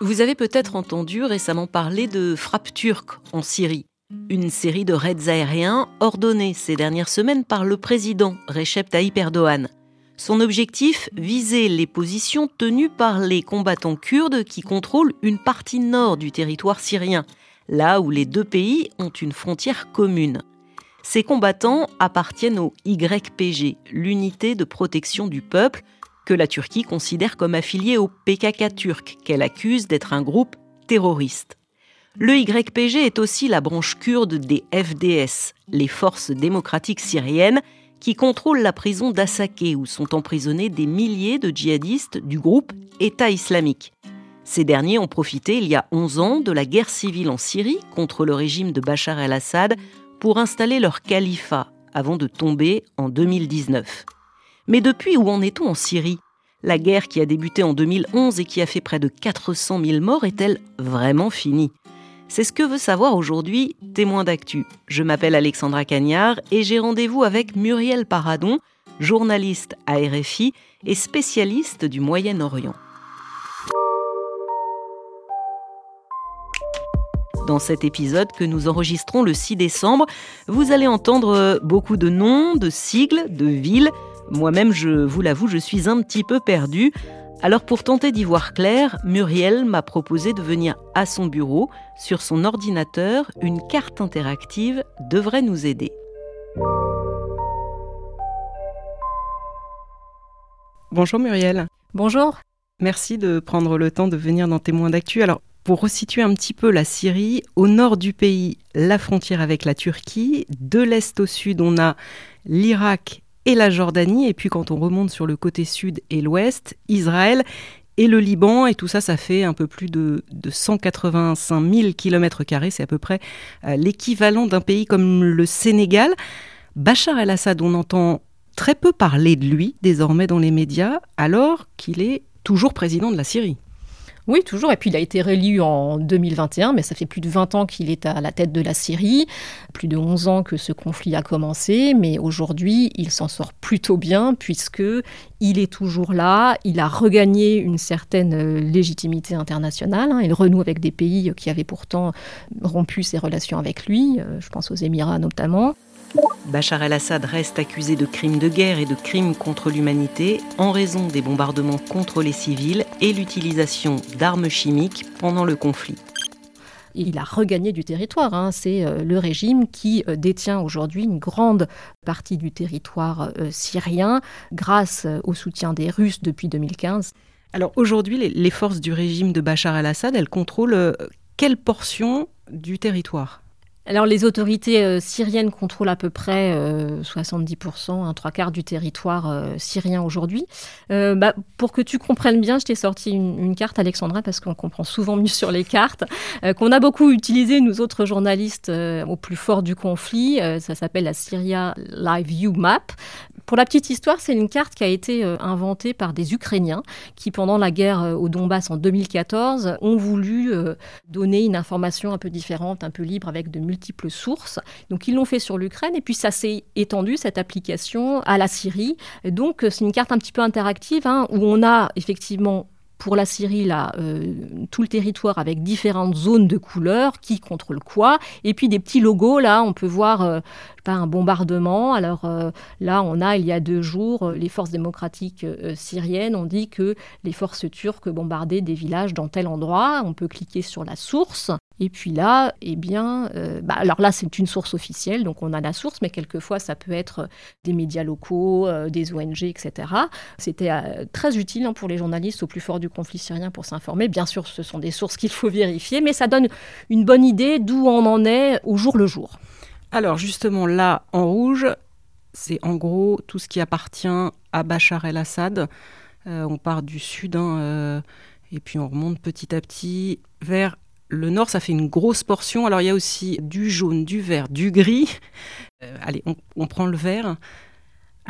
Vous avez peut-être entendu récemment parler de frappe turque en Syrie, une série de raids aériens ordonnés ces dernières semaines par le président Recep Tayyip Erdogan. Son objectif, viser les positions tenues par les combattants kurdes qui contrôlent une partie nord du territoire syrien, là où les deux pays ont une frontière commune. Ces combattants appartiennent au YPG, l'unité de protection du peuple, que la Turquie considère comme affiliée au PKK turc, qu'elle accuse d'être un groupe terroriste. Le YPG est aussi la branche kurde des FDS, les forces démocratiques syriennes, qui contrôle la prison d'Assaké où sont emprisonnés des milliers de djihadistes du groupe État islamique. Ces derniers ont profité il y a 11 ans de la guerre civile en Syrie contre le régime de Bachar el-Assad pour installer leur califat avant de tomber en 2019. Mais depuis, où en est-on en Syrie? La guerre qui a débuté en 2011 et qui a fait près de 400 000 morts est-elle vraiment finie? C'est ce que veut savoir aujourd'hui Témoin d'actu. Je m'appelle Alexandra Cagnard et j'ai rendez-vous avec Muriel Paradon, journaliste à RFI et spécialiste du Moyen-Orient. Dans cet épisode que nous enregistrons le 6 décembre, vous allez entendre beaucoup de noms, de sigles, de villes. Moi-même, je vous l'avoue, je suis un petit peu perdue. Alors pour tenter d'y voir clair, Muriel m'a proposé de venir à son bureau. Sur son ordinateur, une carte interactive devrait nous aider. Bonjour Muriel. Bonjour. Merci de prendre le temps de venir dans Témoins d'actu. Alors pour resituer un petit peu la Syrie, au nord du pays, la frontière avec la Turquie, de l'est au sud, on a l'Irak et la Jordanie. Et puis quand on remonte sur le côté sud et l'ouest, Israël et le Liban. Et tout ça, ça fait un peu plus de, 185 000 km. C'est à peu près euh, l'équivalent d'un pays comme le Sénégal. Bachar el-Assad, on entend très peu parler de lui désormais dans les médias, alors qu'il est toujours président de la Syrie. Oui, toujours. Et puis il a été réélu en 2021, mais ça fait plus de 20 ans qu'il est à la tête de la Syrie, plus de 11 ans que ce conflit a commencé, mais aujourd'hui il s'en sort plutôt bien puisque il est toujours là, il a regagné une certaine euh, légitimité internationale, hein. il renoue avec des pays qui avaient pourtant rompu ses relations avec lui, euh, je pense aux Émirats notamment. Bachar el-Assad reste accusé de crimes de guerre et de crimes contre l'humanité en raison des bombardements contre les civils et l'utilisation d'armes chimiques pendant le conflit. Il a regagné du territoire. Hein. C'est euh, le régime qui euh, détient aujourd'hui une grande partie du territoire euh, syrien grâce au soutien des Russes depuis 2015. Alors aujourd'hui, les forces du régime de Bachar el-Assad, elles contrôlent quelle portion du territoire? Alors les autorités euh, syriennes contrôlent à peu près 70%, euh, un trois quarts du territoire euh, syrien aujourd'hui. Bah, pour que tu comprennes bien, je t'ai sorti une, carte, Alexandra, parce qu'on comprend souvent mieux sur les cartes, qu'on a beaucoup utilisé, nous autres journalistes, au plus fort du conflit. ça s'appelle la Syria Live View Map. Pour la petite histoire, c'est une carte qui a été inventée par des Ukrainiens qui, pendant la guerre au Donbass en 2014, ont voulu donner une information un peu différente, un peu libre, avec de multiples sources. Donc ils l'ont fait sur l'Ukraine et puis ça s'est étendu, cette application, à la Syrie. donc c'est une carte un petit peu interactive hein, où on a effectivement pour la Syrie, euh, tout le territoire avec différentes zones de couleurs, qui contrôle quoi, et puis des petits logos, là, on peut voir euh, pas, un bombardement. Alors euh, là, on a, il y a deux jours, les forces démocratiques syriennes ont dit que les forces turques bombardaient des villages dans tel endroit. On peut cliquer sur la source, et puis là, eh bien, euh, bah, alors là, c'est une source officielle, donc on a la source, mais quelquefois, ça peut être des médias locaux, euh, des ONG, etc. C'était euh, très utile hein, pour les journalistes au plus fort du conflit syrien pour s'informer. Bien sûr, ce sont des sources qu'il faut vérifier, mais ça donne une bonne idée d'où on en est au jour le jour. Alors justement, là, en rouge, c'est en gros tout ce qui appartient à Bachar el-Assad. on part du sud, hein, et puis on remonte petit à petit vers le nord, ça fait une grosse portion. Alors il y a aussi du jaune, du vert, du gris. Euh, allez, on, prend le vert.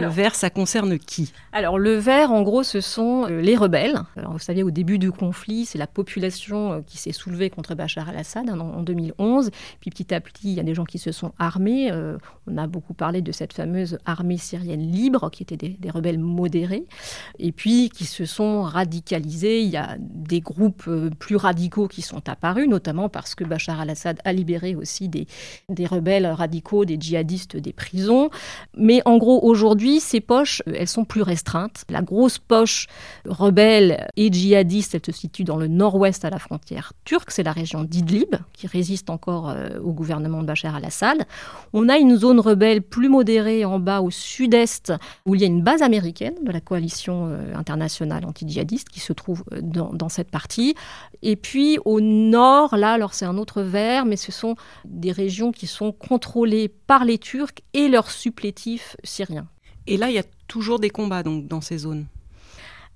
Le vert, ça concerne qui? Alors le vert, en gros, ce sont euh, les rebelles. Alors, vous savez, au début du conflit, c'est la population euh, qui s'est soulevée contre Bachar al-Assad hein, en 2011. Puis petit à petit, il y a des gens qui se sont armés. Euh, on a beaucoup parlé de cette fameuse armée syrienne libre, qui était des, rebelles modérés, et puis qui se sont radicalisés. Il y a des groupes plus radicaux qui sont apparus, notamment parce que Bachar al-Assad a libéré aussi des, des rebelles radicaux, des djihadistes des prisons. Mais en gros, aujourd'hui, ces poches, euh, elles sont plus restreintes. La grosse poche rebelle et djihadiste, elle se situe dans le nord-ouest à la frontière turque. C'est la région d'Idlib, qui résiste encore euh, au gouvernement de Bachar al-Assad. On a une zone rebelle plus modérée en bas au sud-est, où il y a une base américaine de la coalition euh, internationale anti-djihadiste qui se trouve dans, dans cette partie. Et puis au nord, là, alors c'est un autre vert, mais ce sont des régions qui sont contrôlées par les Turcs et leurs supplétifs syriens. Et là, il y a toujours des combats dans ces zones.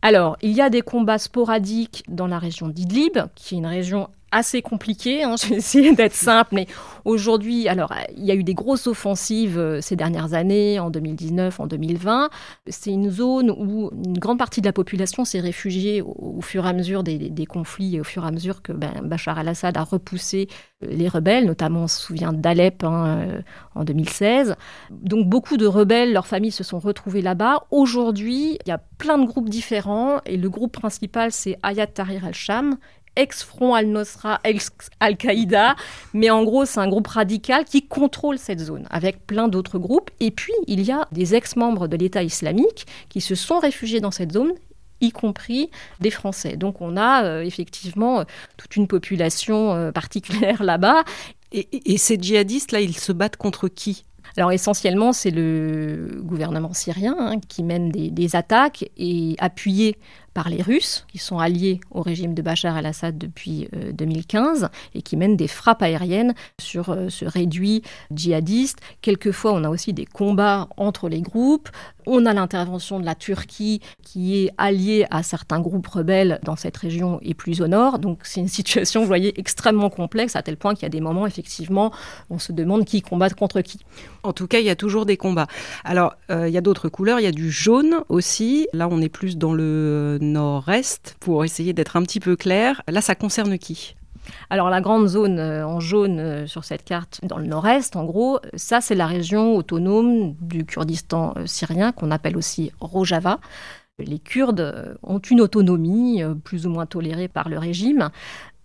Alors, il y a des combats sporadiques dans la région d'Idlib, qui est une région assez compliquée. Hein. Je vais essayer d'être simple, mais aujourd'hui, alors il y a eu des grosses offensives euh, ces dernières années, en 2019, en 2020. C'est une zone où une grande partie de la population s'est réfugiée au, fur et à mesure des, conflits, au fur et à mesure que ben, Bachar al-Assad a repoussé euh, les rebelles, notamment on se souvient d'Alep hein, euh, en 2016. Donc beaucoup de rebelles, leurs familles se sont retrouvées là-bas. Aujourd'hui, il y a plein de groupes différents et le groupe principal c'est Ayat Tahrir al-Sham ex-Front al-Nosra, ex-Al-Qaïda, mais en gros, c'est un groupe radical qui contrôle cette zone, avec plein d'autres groupes. Et puis, il y a des ex-membres de l'État islamique qui se sont réfugiés dans cette zone y compris des Français. Donc on a euh, effectivement euh, toute une population euh, particulière là-bas. Et, ces djihadistes-là, ils se battent contre qui? Alors essentiellement, c'est le gouvernement syrien hein, qui mène des, des, attaques et appuyé par les Russes, qui sont alliés au régime de Bachar el-Assad depuis 2015 euh, et qui mènent des frappes aériennes sur euh, ce réduit djihadiste. Quelquefois, on a aussi des combats entre les groupes. On a l'intervention de la Turquie qui est alliée à certains groupes rebelles dans cette région et plus au nord. Donc c'est une situation, vous voyez, extrêmement complexe à tel point qu'il y a des moments, effectivement, on se demande qui combat contre qui. En tout cas, il y a toujours des combats. Alors, euh, il y a d'autres couleurs. Il y a du jaune aussi. Là, on est plus dans le nord-est pour essayer d'être un petit peu clair. Là, ça concerne qui? Alors la grande zone euh, en jaune euh, sur cette carte dans le nord-est, en gros, ça c'est la région autonome du Kurdistan euh, syrien qu'on appelle aussi Rojava. Les Kurdes ont une autonomie plus ou moins tolérée par le régime.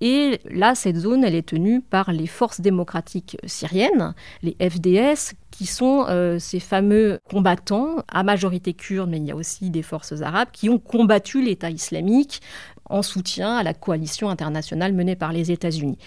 Et là, cette zone, elle est tenue par les forces démocratiques syriennes, les FDS, qui sont euh, ces fameux combattants, à majorité kurde, mais il y a aussi des forces arabes, qui ont combattu l'État islamique en soutien à la coalition internationale menée par les États-Unis.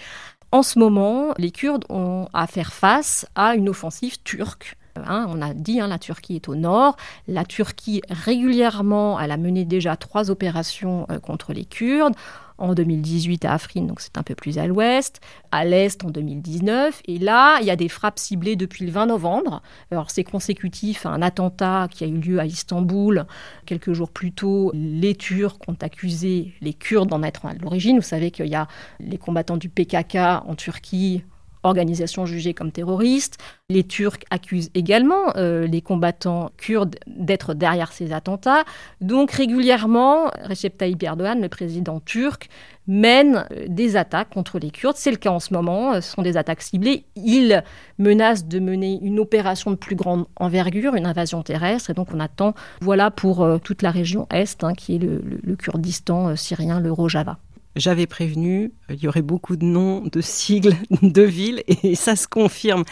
En ce moment, les Kurdes ont à faire face à une offensive turque. Hein, on a dit, hein, la Turquie est au nord. La Turquie, régulièrement, elle a mené déjà trois opérations euh, contre les Kurdes en 2018 à Afrin, donc c'est un peu plus à l'ouest, à l'est en 2019. Et là, il y a des frappes ciblées depuis le 20 novembre. Alors c'est consécutif à un attentat qui a eu lieu à Istanbul quelques jours plus tôt. Les Turcs ont accusé les Kurdes d'en être à l'origine. Vous savez qu'il y a les combattants du PKK en Turquie organisation jugée comme terroriste. Les Turcs accusent également euh, les combattants kurdes d'être derrière ces attentats. Donc régulièrement, Recep Tayyip Erdogan, le président turc, mène euh, des attaques contre les Kurdes. C'est le cas en ce moment, euh, ce sont des attaques ciblées. Il menace de mener une opération de plus grande envergure, une invasion terrestre, et donc on attend, voilà pour toute la région Est, hein, qui est le, le Kurdistan syrien, le Rojava. J'avais prévenu, il y aurait beaucoup de noms, de sigles, de villes, et ça se confirme.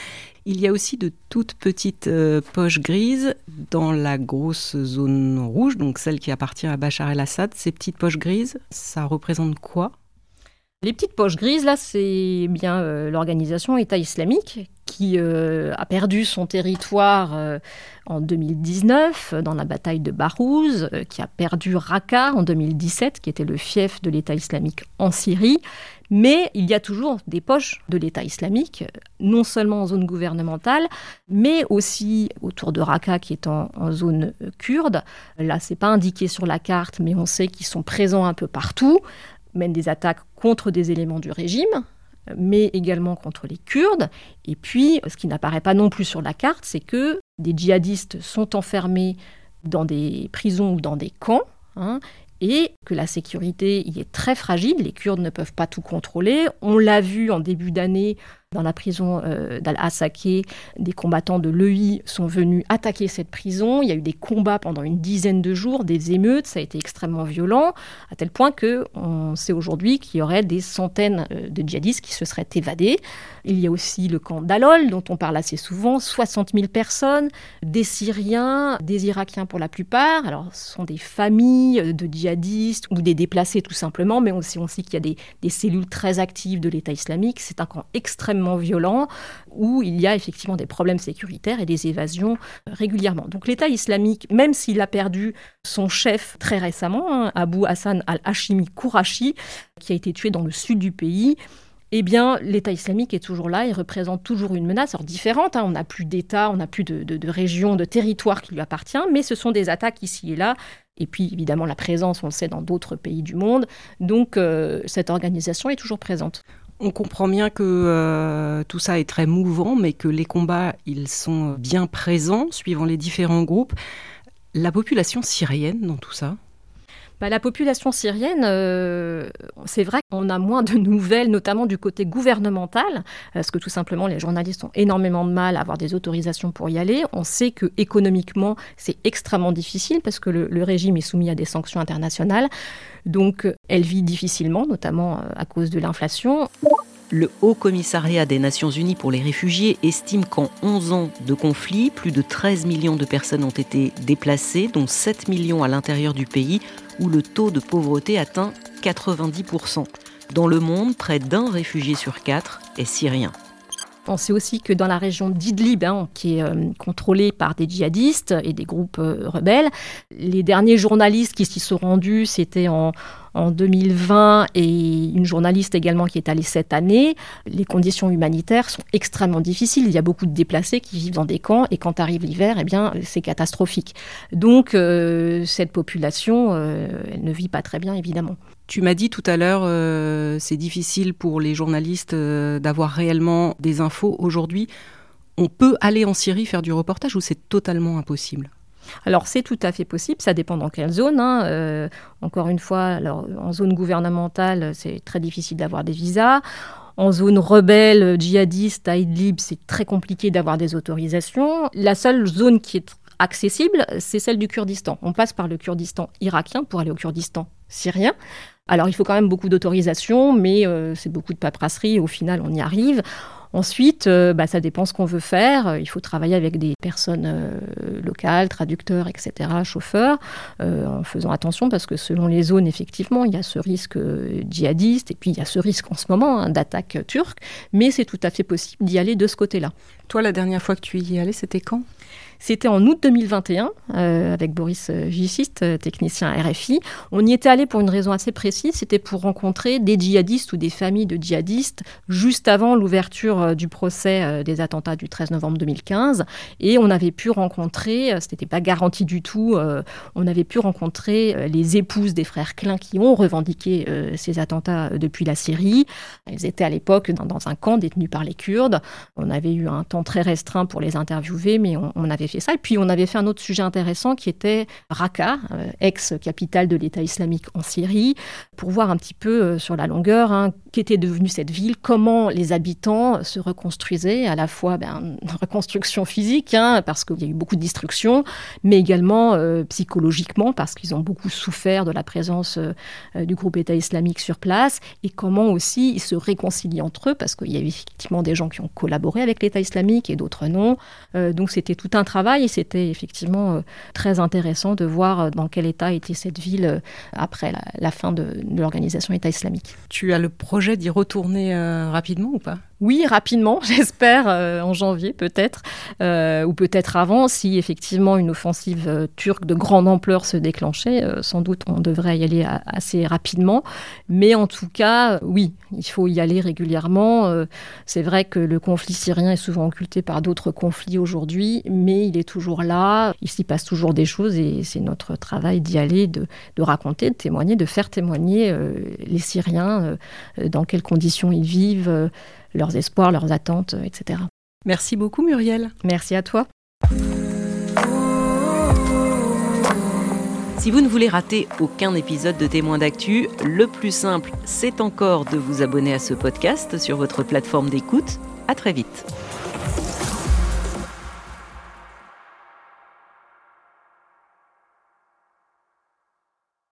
Il y a aussi de toutes petites euh, poches grises dans la grosse zone rouge, donc celle qui appartient à Bachar el-Assad. Ces petites poches grises, ça représente quoi? Les petites poches grises, là, c'est bien euh, l'organisation État islamique qui euh, a perdu son territoire euh, en 2019 dans la bataille de Barouz, qui a perdu Raqqa en 2017, qui était le fief de l'État islamique en Syrie. Mais il y a toujours des poches de l'État islamique, non seulement en zone gouvernementale, mais aussi autour de Raqqa, qui est en, zone kurde. Là, c'est pas indiqué sur la carte, mais on sait qu'ils sont présents un peu partout mènent des attaques contre des éléments du régime, mais également contre les Kurdes. Et puis, ce qui n'apparaît pas non plus sur la carte, c'est que des djihadistes sont enfermés dans des prisons ou dans des camps. Hein, et que la sécurité y est très fragile. Les Kurdes ne peuvent pas tout contrôler. On l'a vu en début d'année dans la prison euh, d'Al-Asake, des combattants de l'EI sont venus attaquer cette prison. Il y a eu des combats pendant une dizaine de jours, des émeutes, ça a été extrêmement violent, à tel point que on sait aujourd'hui qu'il y aurait des centaines euh, de djihadistes qui se seraient évadés. Il y a aussi le camp d'Alol, dont on parle assez souvent, 60 000 personnes, des Syriens, des Irakiens pour la plupart. Alors, ce sont des familles de djihadistes ou des déplacés tout simplement, mais on sait aussi qu'il y a des cellules très actives de l'État islamique. C'est un camp extrêmement violent où il y a effectivement des problèmes sécuritaires et des évasions euh, régulièrement. Donc l'État islamique, même s'il a perdu son chef très récemment, hein, Abu Hassan al-Hashimi Kourachi, qui a été tué dans le sud du pays, eh bien, l'État islamique est toujours là, il représente toujours une menace, alors différente, hein, on n'a plus d'État, on n'a plus de, de, de région, de territoire qui lui appartient, mais ce sont des attaques ici et là, et puis évidemment la présence, on le sait, dans d'autres pays du monde, donc euh, cette organisation est toujours présente. On comprend bien que euh, tout ça est très mouvant, mais que les combats, ils sont bien présents, suivant les différents groupes. La population syrienne dans tout ça? Bah, la population syrienne, euh, c'est vrai qu'on a moins de nouvelles, notamment du côté gouvernemental, parce que tout simplement les journalistes ont énormément de mal à avoir des autorisations pour y aller. On sait que économiquement c'est extrêmement difficile parce que le, le, régime est soumis à des sanctions internationales, donc elle vit difficilement, notamment euh, à cause de l'inflation. Le Haut Commissariat des Nations Unies pour les réfugiés estime qu'en 11 ans de conflit, plus de 13 millions de personnes ont été déplacées, dont 7 millions à l'intérieur du pays, où le taux de pauvreté atteint 90%. Dans le monde, près d'un réfugié sur quatre est syrien. On sait aussi que dans la région d'Idlib, hein, qui est euh, contrôlée par des djihadistes et des groupes euh, rebelles, les derniers journalistes qui s'y sont rendus, c'était en, en 2020 et une journaliste également qui est allée cette année. Les conditions humanitaires sont extrêmement difficiles. Il y a beaucoup de déplacés qui vivent dans des camps et quand arrive l'hiver, eh bien, c'est catastrophique. Donc, euh, cette population, euh, elle ne vit pas très bien, évidemment. Tu m'as dit tout à l'heure, euh, c'est difficile pour les journalistes d'avoir réellement des infos. Aujourd'hui, on peut aller en Syrie faire du reportage ou c'est totalement impossible? Alors c'est tout à fait possible, ça dépend dans quelle zone. Hein. Euh, encore une fois, alors, en zone gouvernementale, c'est très difficile d'avoir des visas. En zone rebelle, djihadiste, Idlib, c'est très compliqué d'avoir des autorisations. La seule zone qui est accessible, c'est celle du Kurdistan. On passe par le Kurdistan irakien pour aller au Kurdistan syrien. Alors il faut quand même beaucoup d'autorisation, mais euh, c'est beaucoup de paperasserie. Au final, on y arrive. Ensuite, euh, bah, ça dépend ce qu'on veut faire. Il faut travailler avec des personnes euh, locales, traducteurs, etc., chauffeurs, euh, en faisant attention parce que selon les zones, effectivement, il y a ce risque djihadiste et puis il y a ce risque en ce moment hein, d'attaque turque. Mais c'est tout à fait possible d'y aller de ce côté-là. Toi, la dernière fois que tu y es allé, c'était quand? C'était en août 2021 euh, avec Boris Gissiste, euh, technicien RFI. On y était allé pour une raison assez précise, c'était pour rencontrer des djihadistes ou des familles de djihadistes juste avant l'ouverture euh, du procès euh, des attentats du 13 novembre 2015. Et on avait pu rencontrer, ce n'était pas garanti du tout, on avait pu rencontrer les épouses des frères Klein qui ont revendiqué ces attentats depuis la Syrie. Elles étaient à l'époque dans, dans, un camp détenu par les Kurdes. On avait eu un temps très restreint pour les interviewer, mais on, on avait ça. Et puis on avait fait un autre sujet intéressant qui était Raqqa, euh, ex-capitale de l'État islamique en Syrie, pour voir un petit peu euh, sur la longueur hein, qu'était devenue cette ville, comment les habitants se reconstruisaient, à la fois ben, une reconstruction physique, hein, parce qu'il y a eu beaucoup de destruction, mais également euh, psychologiquement, parce qu'ils ont beaucoup souffert de la présence du groupe État islamique sur place, et comment aussi ils se réconcilient entre eux, parce qu'il y avait effectivement des gens qui ont collaboré avec l'État islamique et d'autres non. Donc c'était tout un travail, et c'était effectivement euh, très intéressant de voir euh, dans quel état était cette ville euh, après la, fin de, l'organisation État islamique. Tu as le projet d'y retourner rapidement ou pas? Oui, rapidement, j'espère, euh, en janvier peut-être, euh, ou peut-être avant, si effectivement une offensive euh, turque de grande ampleur se déclenchait. sans doute on devrait y aller assez rapidement. Mais en tout cas, oui, il faut y aller régulièrement. c'est vrai que le conflit syrien est souvent occulté par d'autres conflits aujourd'hui, mais il est toujours là, il s'y passe toujours des choses et c'est notre travail d'y aller, de, de, raconter, de témoigner, de faire témoigner les Syriens, dans quelles conditions ils vivent leurs espoirs, leurs attentes, etc. Merci beaucoup Muriel. Merci à toi. Si vous ne voulez rater aucun épisode de Témoins d'actu, le plus simple, c'est encore de vous abonner à ce podcast sur votre plateforme d'écoute. À très vite.